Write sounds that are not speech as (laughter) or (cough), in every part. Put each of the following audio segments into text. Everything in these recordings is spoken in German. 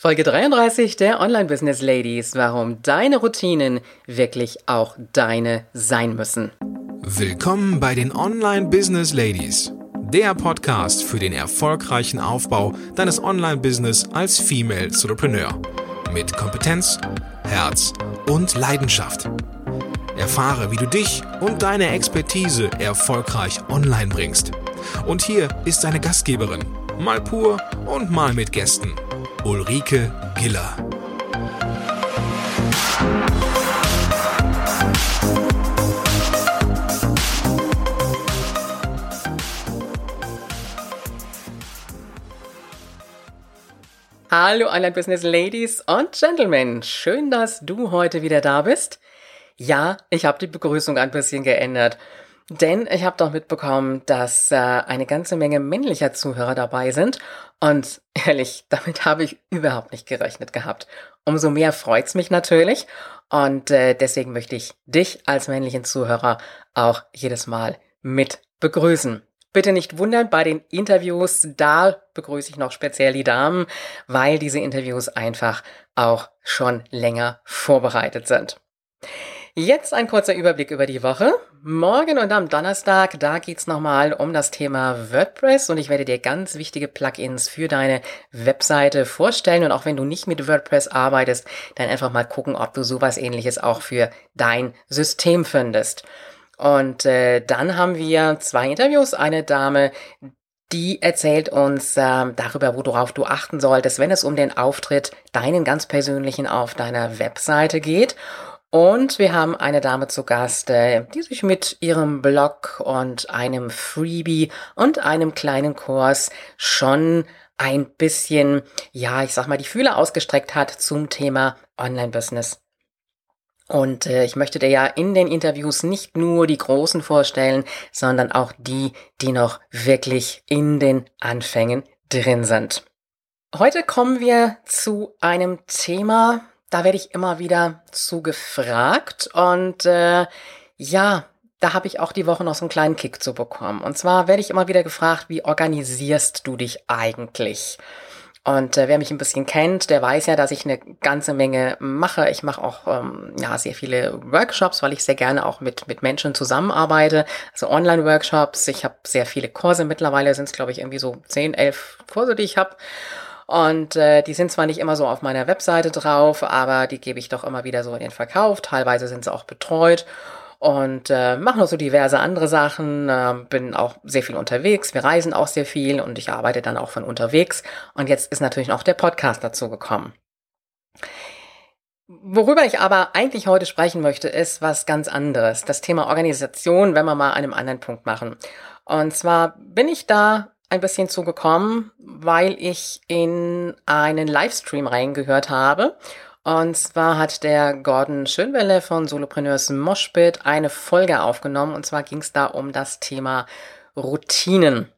Folge 33 der Online Business Ladies, warum deine Routinen wirklich auch deine sein müssen. Willkommen bei den Online Business Ladies, der Podcast für den erfolgreichen Aufbau deines Online Business als Female Entrepreneur mit Kompetenz, Herz und Leidenschaft. Erfahre, wie du dich und deine Expertise erfolgreich online bringst. Und hier ist deine Gastgeberin, mal pur und mal mit Gästen. Ulrike Giller. Hallo Online Business Ladies und Gentlemen, schön, dass du heute wieder da bist. Ja, ich habe die Begrüßung ein bisschen geändert. Denn ich habe doch mitbekommen, dass äh, eine ganze Menge männlicher Zuhörer dabei sind. Und (laughs) ehrlich, damit habe ich überhaupt nicht gerechnet gehabt. Umso mehr freut's mich natürlich. Und äh, deswegen möchte ich dich als männlichen Zuhörer auch jedes Mal mit begrüßen. Bitte nicht wundern, bei den Interviews, da begrüße ich noch speziell die Damen, weil diese Interviews einfach auch schon länger vorbereitet sind. Jetzt ein kurzer Überblick über die Woche. Morgen und am Donnerstag, da geht's nochmal um das Thema WordPress und ich werde dir ganz wichtige Plugins für deine Webseite vorstellen und auch wenn du nicht mit WordPress arbeitest, dann einfach mal gucken, ob du sowas ähnliches auch für dein System findest. Und äh, dann haben wir zwei Interviews. Eine Dame, die erzählt uns äh, darüber, worauf du achten solltest, wenn es um den Auftritt, deinen ganz persönlichen auf deiner Webseite geht. Und wir haben eine Dame zu Gast, äh, die sich mit ihrem Blog und einem Freebie und einem kleinen Kurs schon ein bisschen, ja, ich sag mal, die Fühler ausgestreckt hat zum Thema Online-Business. Und äh, ich möchte dir ja in den Interviews nicht nur die Großen vorstellen, sondern auch die, die noch wirklich in den Anfängen drin sind. Heute kommen wir zu einem Thema, da werde ich immer wieder zu gefragt und äh, ja, da habe ich auch die Woche noch so einen kleinen Kick zu bekommen. Und zwar werde ich immer wieder gefragt, wie organisierst du dich eigentlich? Und äh, wer mich ein bisschen kennt, der weiß ja, dass ich eine ganze Menge mache. Ich mache auch ähm, ja sehr viele Workshops, weil ich sehr gerne auch mit mit Menschen zusammenarbeite. Also Online-Workshops. Ich habe sehr viele Kurse. Mittlerweile sind es glaube ich irgendwie so 10, 11 Kurse, die ich habe. Und äh, die sind zwar nicht immer so auf meiner Webseite drauf, aber die gebe ich doch immer wieder so in den Verkauf. Teilweise sind sie auch betreut und äh, mache noch so diverse andere Sachen, äh, bin auch sehr viel unterwegs, wir reisen auch sehr viel und ich arbeite dann auch von unterwegs. Und jetzt ist natürlich noch der Podcast dazu gekommen. Worüber ich aber eigentlich heute sprechen möchte, ist was ganz anderes. Das Thema Organisation, wenn wir mal an einem anderen Punkt machen. Und zwar bin ich da ein bisschen zugekommen, weil ich in einen Livestream reingehört habe. Und zwar hat der Gordon Schönwelle von Solopreneurs Moshpit eine Folge aufgenommen. Und zwar ging es da um das Thema Routinen.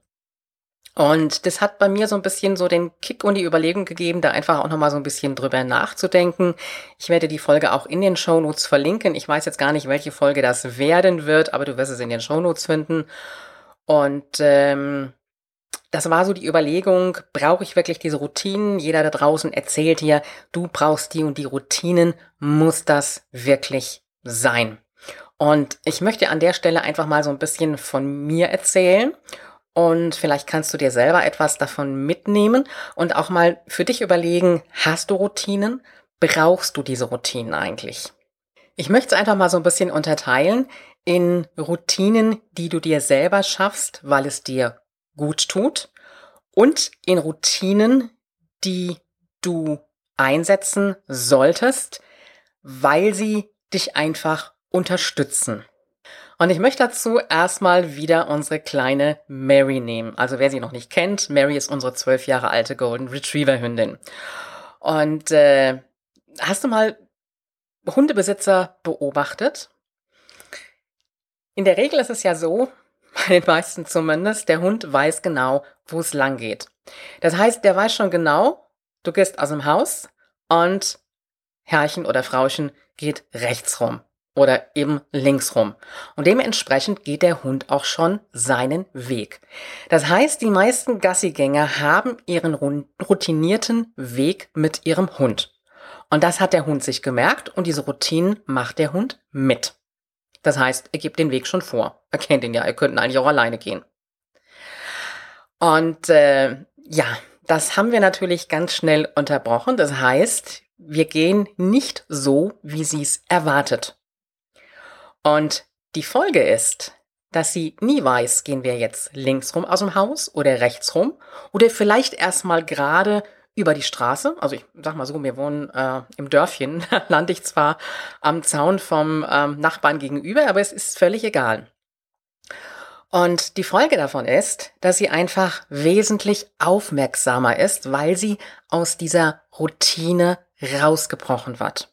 Und das hat bei mir so ein bisschen so den Kick und die Überlegung gegeben, da einfach auch nochmal so ein bisschen drüber nachzudenken. Ich werde die Folge auch in den Shownotes verlinken. Ich weiß jetzt gar nicht, welche Folge das werden wird, aber du wirst es in den Shownotes finden. Und ähm, das war so die Überlegung, brauche ich wirklich diese Routinen? Jeder da draußen erzählt dir, du brauchst die und die Routinen. Muss das wirklich sein? Und ich möchte an der Stelle einfach mal so ein bisschen von mir erzählen. Und vielleicht kannst du dir selber etwas davon mitnehmen und auch mal für dich überlegen, hast du Routinen? Brauchst du diese Routinen eigentlich? Ich möchte es einfach mal so ein bisschen unterteilen in Routinen, die du dir selber schaffst, weil es dir gut tut und in Routinen, die du einsetzen solltest, weil sie dich einfach unterstützen. Und ich möchte dazu erstmal wieder unsere kleine Mary nehmen. Also wer sie noch nicht kennt, Mary ist unsere zwölf Jahre alte Golden Retriever Hündin. Und äh, hast du mal Hundebesitzer beobachtet? In der Regel ist es ja so, bei den meisten zumindest, der Hund weiß genau, wo es lang geht. Das heißt, der weiß schon genau, du gehst aus dem Haus und Herrchen oder Frauchen geht rechts rum. oder eben links rum. Und dementsprechend geht der Hund auch schon seinen Weg. Das heißt, die meisten Gassigänger haben ihren routinierten Weg mit ihrem Hund. Und das hat der Hund sich gemerkt und diese Routinen macht der Hund mit. Das heißt, er gibt den Weg schon vor. Er kennt ihn ja, er könnte eigentlich auch alleine gehen. Und äh, ja, das haben wir natürlich ganz schnell unterbrochen. Das heißt, wir gehen nicht so, wie sie es erwartet. Und die Folge ist, dass sie nie weiß, gehen wir jetzt links rum aus dem Haus oder rechts rum oder vielleicht erstmal gerade über die Straße. Also ich sag mal so, wir wohnen äh, im Dörfchen, (laughs) lande ich zwar am Zaun vom ähm, Nachbarn gegenüber, aber es ist völlig egal. Und die Folge davon ist, dass sie einfach wesentlich aufmerksamer ist, weil sie aus dieser Routine rausgebrochen wird.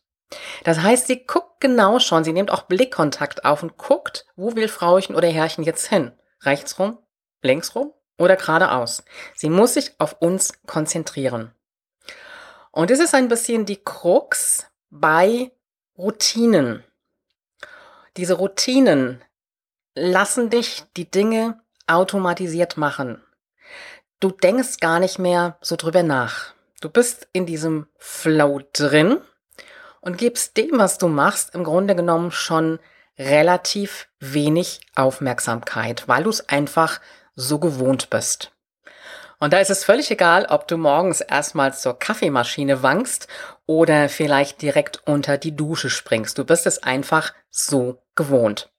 Das heißt, sie guckt genau schon, sie nimmt auch Blickkontakt auf und guckt, wo will Frauchen oder Herrchen jetzt hin? Rechts rum? Links rum? Oder geradeaus? Sie muss sich auf uns konzentrieren. Und es ist ein bisschen die Krux bei Routinen. Diese Routinen lassen dich die Dinge automatisiert machen. Du denkst gar nicht mehr so drüber nach. Du bist in diesem Flow drin und gibst dem, was du machst, im Grunde genommen schon relativ wenig Aufmerksamkeit, weil du es einfach so gewohnt bist. Und da ist es völlig egal, ob du morgens erstmal zur Kaffeemaschine wankst oder vielleicht direkt unter die Dusche springst. Du bist es einfach so gewohnt.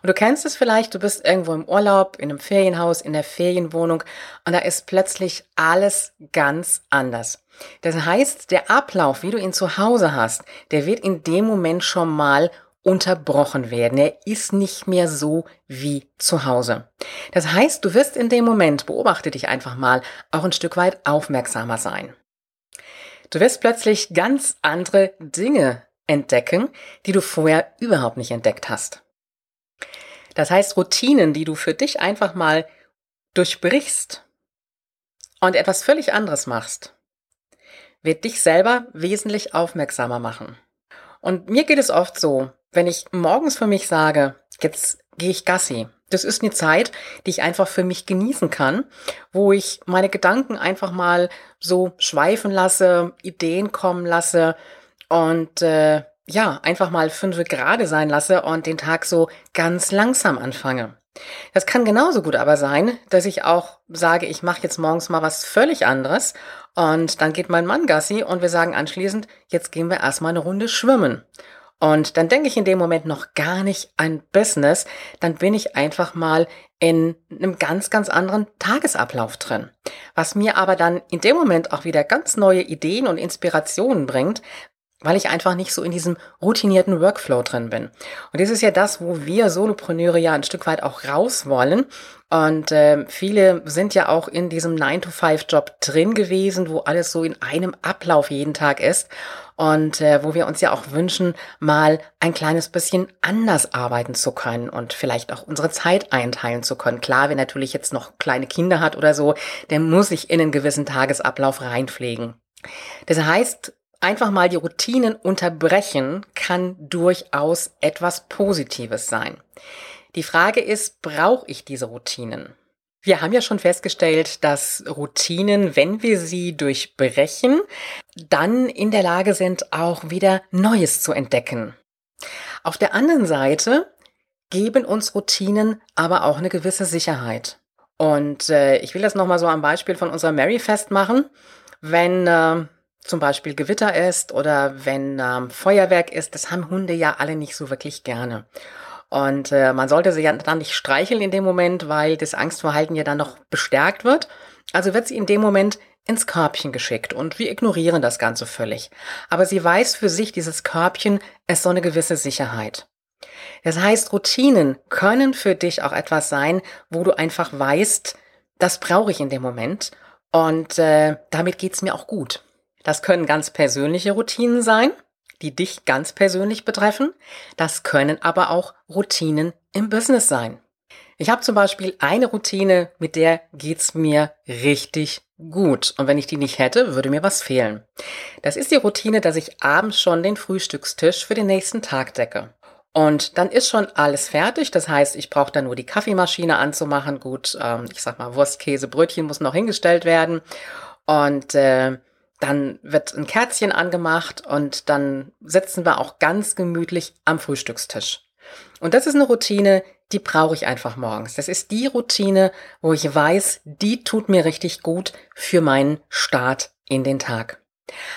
Und du kennst es vielleicht, du bist irgendwo im Urlaub, in einem Ferienhaus, in der Ferienwohnung und da ist plötzlich alles ganz anders. Das heißt, der Ablauf, wie du ihn zu Hause hast, der wird in dem Moment schon mal unterbrochen werden. Er ist nicht mehr so wie zu Hause. Das heißt, du wirst in dem Moment, beobachte dich einfach mal, auch ein Stück weit aufmerksamer sein. Du wirst plötzlich ganz andere Dinge entdecken, die du vorher überhaupt nicht entdeckt hast. Das heißt, Routinen, die du für dich einfach mal durchbrichst und etwas völlig anderes machst, wird dich selber wesentlich aufmerksamer machen. Und mir geht es oft so, wenn ich morgens für mich sage, jetzt gehe ich Gassi. Das ist eine Zeit, die ich einfach für mich genießen kann, wo ich meine Gedanken einfach mal so schweifen lasse, Ideen kommen lasse und äh, ja, einfach mal fünf gerade sein lasse und den Tag so ganz langsam anfange. Das kann genauso gut aber sein, dass ich auch sage, ich mache jetzt morgens mal was völlig anderes und dann geht mein Mann Gassi und wir sagen anschließend, jetzt gehen wir erstmal eine Runde schwimmen. Und dann denke ich in dem Moment noch gar nicht an Business, dann bin ich einfach mal in einem ganz, ganz anderen Tagesablauf drin. Was mir aber dann in dem Moment auch wieder ganz neue Ideen und Inspirationen bringt, weil ich einfach nicht so in diesem routinierten Workflow drin bin. Und das ist ja das, wo wir Solopreneure ja ein Stück weit auch raus wollen. Und äh, viele sind ja auch in diesem 9-to-5-Job drin gewesen, wo alles so in einem Ablauf jeden Tag ist. Und äh, wo wir uns ja auch wünschen, mal ein kleines bisschen anders arbeiten zu können und vielleicht auch unsere Zeit einteilen zu können. Klar, wer natürlich jetzt noch kleine Kinder hat oder so, der muss sich in einen gewissen Tagesablauf reinpflegen. Das heißt, einfach mal die Routinen unterbrechen kann durchaus etwas Positives sein. Die Frage ist, brauche ich diese Routinen? Wir haben ja schon festgestellt, dass Routinen, wenn wir sie durchbrechen, dann in der Lage sind, auch wieder Neues zu entdecken. Auf der anderen Seite geben uns Routinen aber auch eine gewisse Sicherheit. Und äh, ich will das nochmal so am Beispiel von unserer Mary festmachen. Wenn äh, zum Beispiel Gewitter ist oder wenn ähm, Feuerwerk ist, das haben Hunde ja alle nicht so wirklich gerne. Und äh, man sollte sie ja dann nicht streicheln in dem Moment, weil das Angstverhalten ja dann noch bestärkt wird. Also wird sie in dem Moment ins Körbchen geschickt und wir ignorieren das Ganze völlig. Aber sie weiß für sich, dieses Körbchen ist so eine gewisse Sicherheit. Das heißt, Routinen können für dich auch etwas sein, wo du einfach weißt, das brauche ich in dem Moment und äh, damit geht's mir auch gut. Das können ganz persönliche Routinen sein, die dich ganz persönlich betreffen. Das können aber auch Routinen im Business sein. Ich habe zum Beispiel eine Routine, mit der geht's mir richtig gut. Und wenn ich die nicht hätte, würde mir was fehlen. Das ist die Routine, dass ich abends schon den Frühstückstisch für den nächsten Tag decke. Und dann ist schon alles fertig. Das heißt, ich brauche dann nur die Kaffeemaschine anzumachen. Gut, ähm, ich sag mal, Wurst, Käse, Brötchen muss noch hingestellt werden. Und äh, dann wird ein Kerzchen angemacht und dann sitzen wir auch ganz gemütlich am Frühstückstisch. Und das ist eine Routine, die brauche ich einfach morgens. Das ist die Routine, wo ich weiß, die tut mir richtig gut für meinen Start in den Tag.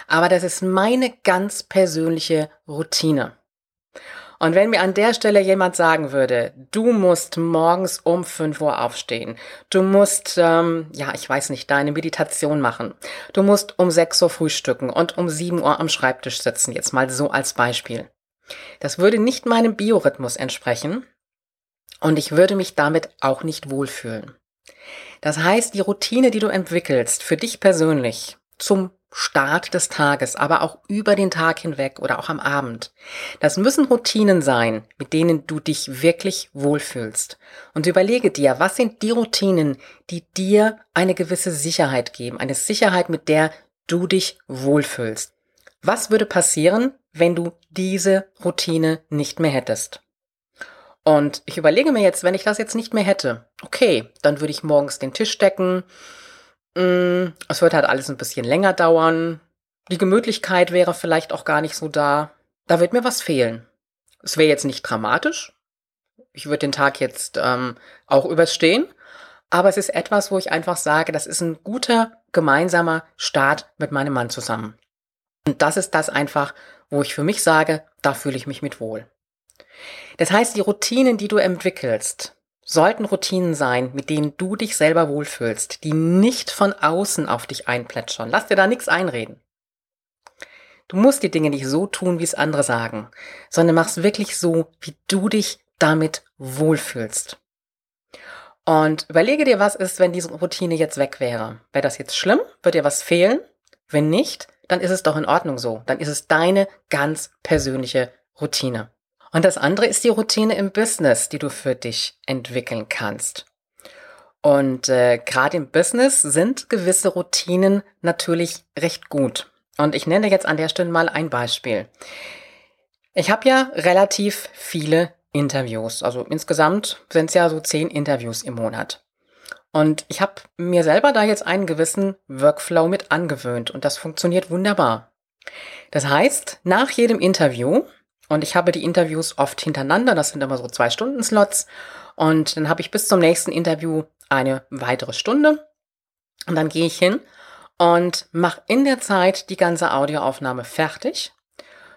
Aber das ist meine ganz persönliche Routine. Und wenn mir an der Stelle jemand sagen würde, du musst morgens um 5 Uhr aufstehen, du musst, ähm, ja, ich weiß nicht, deine Meditation machen, du musst um 6 Uhr frühstücken und um 7 Uhr am Schreibtisch sitzen, jetzt mal so als Beispiel. Das würde nicht meinem Biorhythmus entsprechen und ich würde mich damit auch nicht wohlfühlen. Das heißt, die Routine, die du entwickelst, für dich persönlich, zum Start des Tages, aber auch über den Tag hinweg oder auch am Abend. Das müssen Routinen sein, mit denen du dich wirklich wohlfühlst. Und überlege dir, was sind die Routinen, die dir eine gewisse Sicherheit geben, eine Sicherheit, mit der du dich wohlfühlst. Was würde passieren, wenn du diese Routine nicht mehr hättest? Und ich überlege mir jetzt, wenn ich das jetzt nicht mehr hätte, okay, dann würde ich morgens den Tisch decken, es wird halt alles ein bisschen länger dauern. Die Gemütlichkeit wäre vielleicht auch gar nicht so da. Da wird mir was fehlen. Es wäre jetzt nicht dramatisch. Ich würde den Tag jetzt ähm, auch überstehen. Aber es ist etwas, wo ich einfach sage, das ist ein guter gemeinsamer Start mit meinem Mann zusammen. Und das ist das einfach, wo ich für mich sage, da fühle ich mich mit wohl. Das heißt, die Routinen, die du entwickelst, sollten Routinen sein, mit denen du dich selber wohlfühlst, die nicht von außen auf dich einplätschern. Lass dir da nichts einreden. Du musst die Dinge nicht so tun, wie es andere sagen, sondern mach's wirklich so, wie du dich damit wohlfühlst. Und überlege dir, was ist, wenn diese Routine jetzt weg wäre. Wäre das jetzt schlimm? Wird dir was fehlen? Wenn nicht, dann ist es doch in Ordnung so. Dann ist es deine ganz persönliche Routine. Und das andere ist die Routine im Business, die du für dich entwickeln kannst. Und äh, gerade im Business sind gewisse Routinen natürlich recht gut. Und ich nenne jetzt an der Stelle mal ein Beispiel. Ich habe ja relativ viele Interviews. Also insgesamt sind es ja so zehn Interviews im Monat. Und ich habe mir selber da jetzt einen gewissen Workflow mit angewöhnt und das funktioniert wunderbar. Das heißt, nach jedem Interview und ich habe die Interviews oft hintereinander, das sind immer so zwei Stunden Slots. Und dann habe ich bis zum nächsten Interview eine weitere Stunde. Und dann gehe ich hin und mache in der Zeit die ganze Audioaufnahme fertig,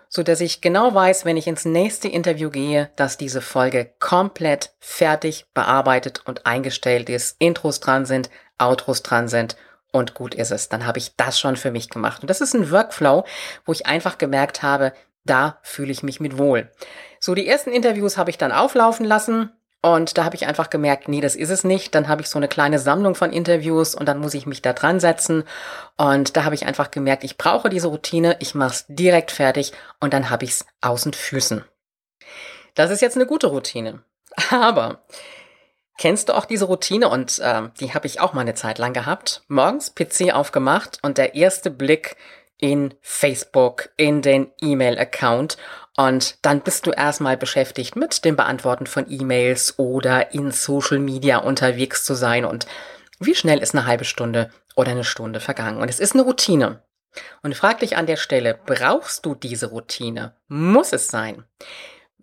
so dass ich genau weiß, wenn ich ins nächste Interview gehe, dass diese Folge komplett fertig bearbeitet und eingestellt ist, Intros dran sind, Outros dran sind und gut ist es. Dann habe ich das schon für mich gemacht. Und das ist ein Workflow, wo ich einfach gemerkt habe, da fühle ich mich mit wohl. So, die ersten Interviews habe ich dann auflaufen lassen und da habe ich einfach gemerkt, nee, das ist es nicht. Dann habe ich so eine kleine Sammlung von Interviews und dann muss ich mich da dran setzen. Und da habe ich einfach gemerkt, ich brauche diese Routine, ich mache es direkt fertig und dann habe ich es aus und Füßen. Das ist jetzt eine gute Routine. (laughs) Aber kennst du auch diese Routine und äh, die habe ich auch mal eine Zeit lang gehabt. Morgens PC aufgemacht und der erste Blick in Facebook, in den E-Mail-Account und dann bist du erstmal beschäftigt mit dem Beantworten von E-Mails oder in Social Media unterwegs zu sein und wie schnell ist eine halbe Stunde oder eine Stunde vergangen und es ist eine Routine. Und frag dich an der Stelle, brauchst du diese Routine? Muss es sein?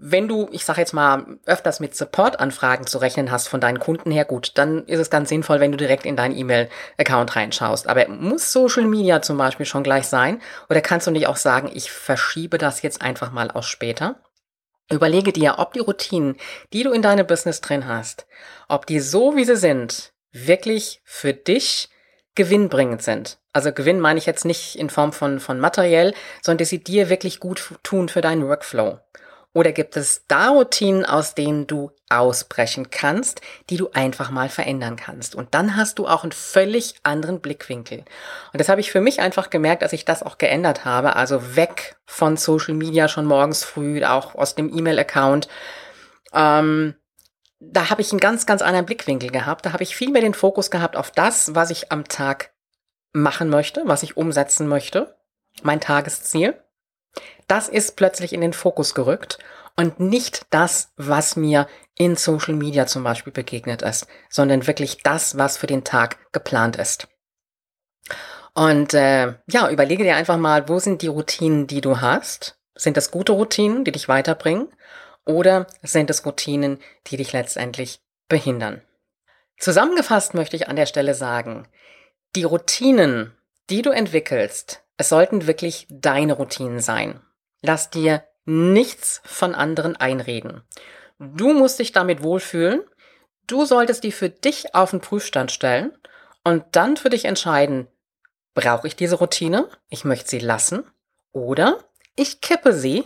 Wenn du, ich sag jetzt mal, öfters mit Support-Anfragen zu rechnen hast von deinen Kunden her, gut, dann ist es ganz sinnvoll, wenn du direkt in deinen E-Mail-Account reinschaust. Aber muss Social Media zum Beispiel schon gleich sein? Oder kannst du nicht auch sagen, ich verschiebe das jetzt einfach mal aus später? Überlege dir, ob die Routinen, die du in deinem Business drin hast, ob die so wie sie sind, wirklich für dich gewinnbringend sind. Also Gewinn meine ich jetzt nicht in Form von, von materiell, sondern dass sie dir wirklich gut tun für deinen Workflow. Oder gibt es da Routinen, aus denen du ausbrechen kannst, die du einfach mal verändern kannst? Und dann hast du auch einen völlig anderen Blickwinkel. Und das habe ich für mich einfach gemerkt, dass ich das auch geändert habe. Also weg von Social Media schon morgens früh, auch aus dem E-Mail-Account. Ähm, da habe ich einen ganz, ganz anderen Blickwinkel gehabt. Da habe ich viel mehr den Fokus gehabt auf das, was ich am Tag machen möchte, was ich umsetzen möchte, mein Tagesziel. Das ist plötzlich in den Fokus gerückt und nicht das, was mir in Social Media zum Beispiel begegnet ist, sondern wirklich das, was für den Tag geplant ist. Und äh, ja, überlege dir einfach mal, wo sind die Routinen, die du hast? Sind das gute Routinen, die dich weiterbringen? Oder sind es Routinen, die dich letztendlich behindern? Zusammengefasst möchte ich an der Stelle sagen, die Routinen, die du entwickelst, es sollten wirklich deine Routinen sein. Lass dir nichts von anderen einreden. Du musst dich damit wohlfühlen. Du solltest die für dich auf den Prüfstand stellen und dann für dich entscheiden, brauche ich diese Routine? Ich möchte sie lassen. Oder ich kippe sie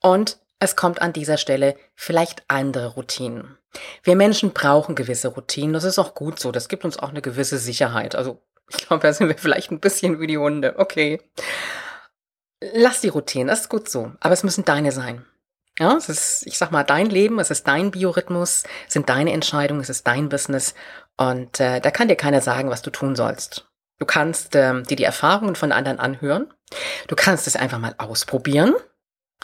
und es kommt an dieser Stelle vielleicht andere Routinen. Wir Menschen brauchen gewisse Routinen. Das ist auch gut so. Das gibt uns auch eine gewisse Sicherheit. Also ich glaube, da sind wir vielleicht ein bisschen wie die Hunde. Okay. Lass die Routinen, das ist gut so. Aber es müssen deine sein. Ja, es ist, ich sag mal, dein Leben, es ist dein Biorhythmus, es sind deine Entscheidungen, es ist dein Business. Und äh, da kann dir keiner sagen, was du tun sollst. Du kannst ähm, dir die Erfahrungen von anderen anhören. Du kannst es einfach mal ausprobieren.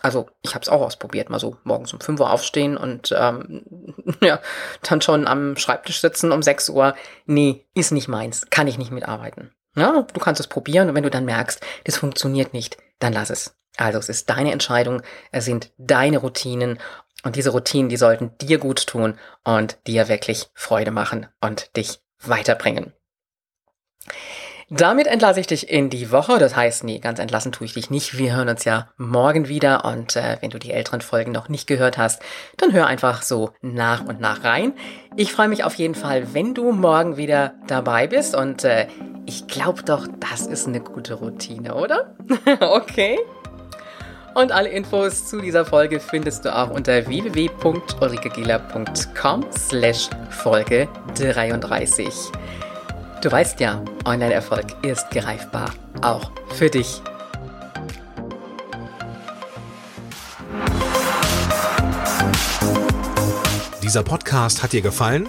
Also ich habe es auch ausprobiert, mal so morgens um 5 Uhr aufstehen und ähm, (laughs) ja, dann schon am Schreibtisch sitzen um 6 Uhr. Nee, ist nicht meins, kann ich nicht mitarbeiten. Ja, du kannst es probieren und wenn du dann merkst, das funktioniert nicht, dann lass es. Also es ist deine Entscheidung, es sind deine Routinen und diese Routinen, die sollten dir gut tun und dir wirklich Freude machen und dich weiterbringen. Damit entlasse ich dich in die Woche. Das heißt, nee, ganz entlassen tue ich dich nicht. Wir hören uns ja morgen wieder. Und äh, wenn du die älteren Folgen noch nicht gehört hast, dann hör einfach so nach und nach rein. Ich freue mich auf jeden Fall, wenn du morgen wieder dabei bist. Und äh, ich glaube doch, das ist eine gute Routine, oder? (laughs) okay. Und alle Infos zu dieser Folge findest du auch unter www.ulrikegela.com slash Folge 33. Du weißt ja, Online-Erfolg ist greifbar, auch für dich. Dieser Podcast hat dir gefallen?